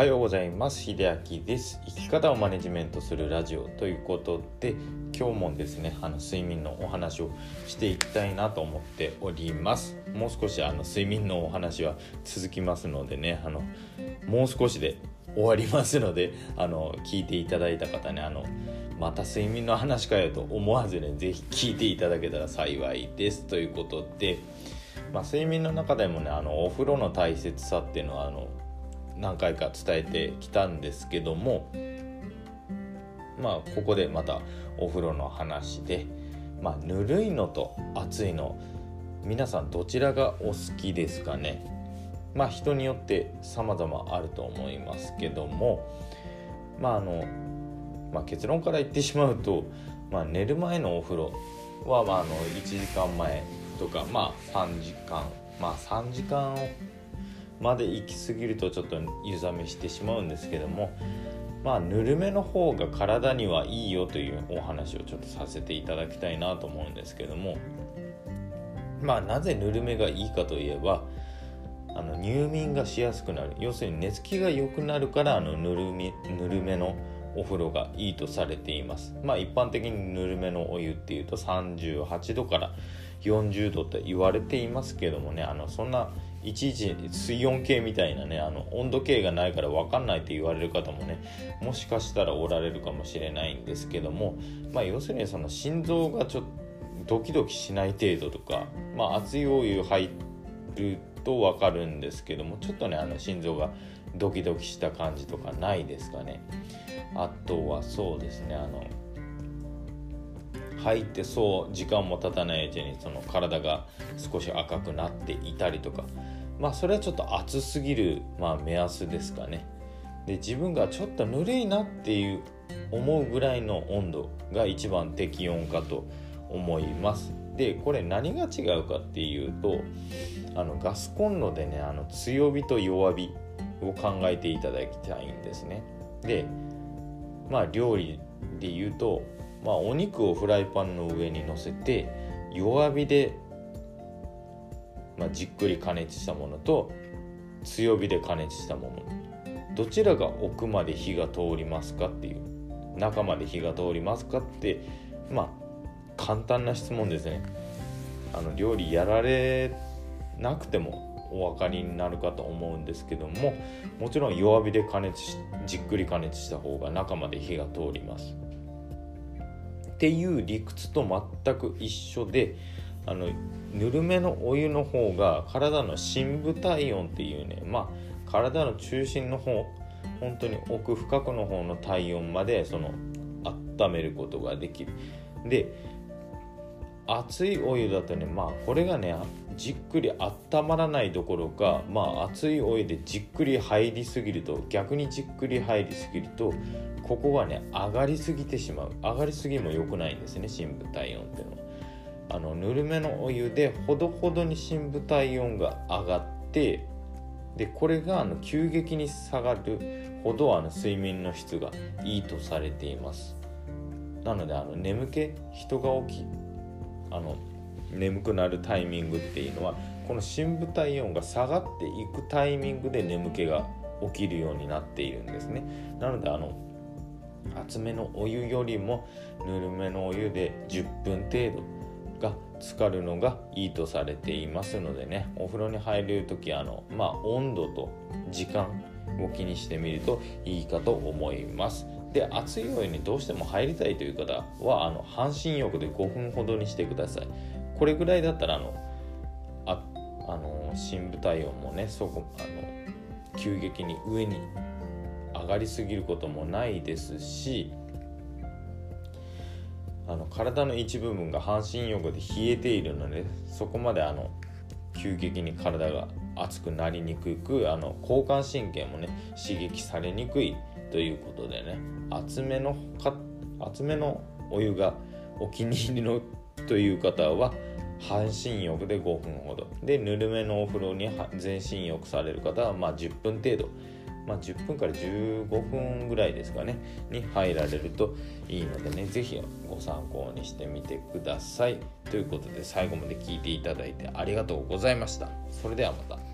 はようございます。秀明です。生き方をマネジメントするラジオということで今日もですねあの睡眠のお話をしていきたいなと思っております。もう少しあの睡眠のお話は続きますのでねあのもう少しで終わりますのであの聞いていただいた方ねあのまた睡眠の話かよと思わずね是非聞いていただけたら幸いです。ということでまあ、睡眠の中でもねあのお風呂の大切さっていうのはあの何回か伝えてきたんですけどもまあここでまたお風呂の話で、まあ、ぬるいのと熱いの皆さんどちらがお好きですかね。まあ人によって様々あると思いますけどもまああの、まあ、結論から言ってしまうと、まあ、寝る前のお風呂は、まあ、あの1時間前とかまあ3時間まあ3時間まで行き過ぎるとちょっと湯冷めしてしまうんですけどもまあぬるめの方が体にはいいよというお話をちょっとさせていただきたいなと思うんですけどもまあなぜぬるめがいいかといえばあの入眠がしやすくなる。要するに寝つきが良くなるからあのぬるみぬるめのお風呂がいいとされています。まあ一般的にぬるめのお湯っていうと38度から40度って言われていますけどもねあのそんないちいち水温計みたいなねあの温度計がないから分かんないって言われる方もねもしかしたらおられるかもしれないんですけどもまあ要するにその心臓がちょっとドキドキしない程度とかまあ熱いお湯入ると分かるんですけどもちょっとねあの心臓がドキドキした感じとかないですかね。あとはそうですねあの入ってそう時間も経たないうちにその体が少し赤くなっていたりとか。まあそれはちょっと暑すぎる、まあ、目安ですかね。で自分がちょっとぬるいなっていう思うぐらいの温度が一番適温かと思います。でこれ何が違うかっていうとあのガスコンロでねあの強火と弱火を考えていただきたいんですね。でまあ料理で言うとまあ、お肉をフライパンの上に乗せて弱火で、まあ、じっくり加熱したものと強火で加熱したもの。どちらが奥まで火が通りますかっていう中まで火が通りますかってまあ簡単な質問ですね。あの料理やられなくてもお分かりになるかと思うんですけどももちろん弱火で加熱しじっくり加熱した方が中まで火が通ります。っていう理屈と全く一緒であのぬるめのお湯の方が体の深部体温っていうねまあ体の中心の方本当に奥深くの方の体温までその温めることができる。で熱いお湯だとねまあこれがねじっくり温まらないどころかまあ熱いお湯でじっくり入りすぎると逆にじっくり入りすぎるとここがね上がりすぎてしまう。上がりすぎも良くないんですね深部体温っていうのは。あのぬるめのお湯でほどほどに深部体温が上がってでこれがあの急激に下がるほどあの睡眠の質がいいとされています。なのであの眠気？人が起きあの眠くなるタイミングっていうのはこの深部体温が下がっていくタイミングで眠気が起きるようになっているんですね。なのであの厚めのお湯よりもぬるめのお湯で10分程度が浸かるのがいいとされていますのでね。お風呂に入る時あのまあ温度と時間を気にしてみるといいかと思います。で熱いお湯にどうしても入りたいという方はあの半身浴で5分ほどにしてください。これぐらいだったらあのああの深部体温もねそこあの急激に上に上がりすぎることもないですしあの体の一部分が半身浴で冷えているのでそこまであの急激に体が熱くなりにくくあの交感神経もね刺激されにくいということでね厚めのか厚めのお湯がお気に入りのという方は半身浴で5分ほど。でぬるめのお風呂に全身浴される方はまあ10分程度。まあ、10分から15分ぐらいですかねに入られるといいのでね是非ご参考にしてみてください。ということで最後まで聞いていただいてありがとうございました。それではまた。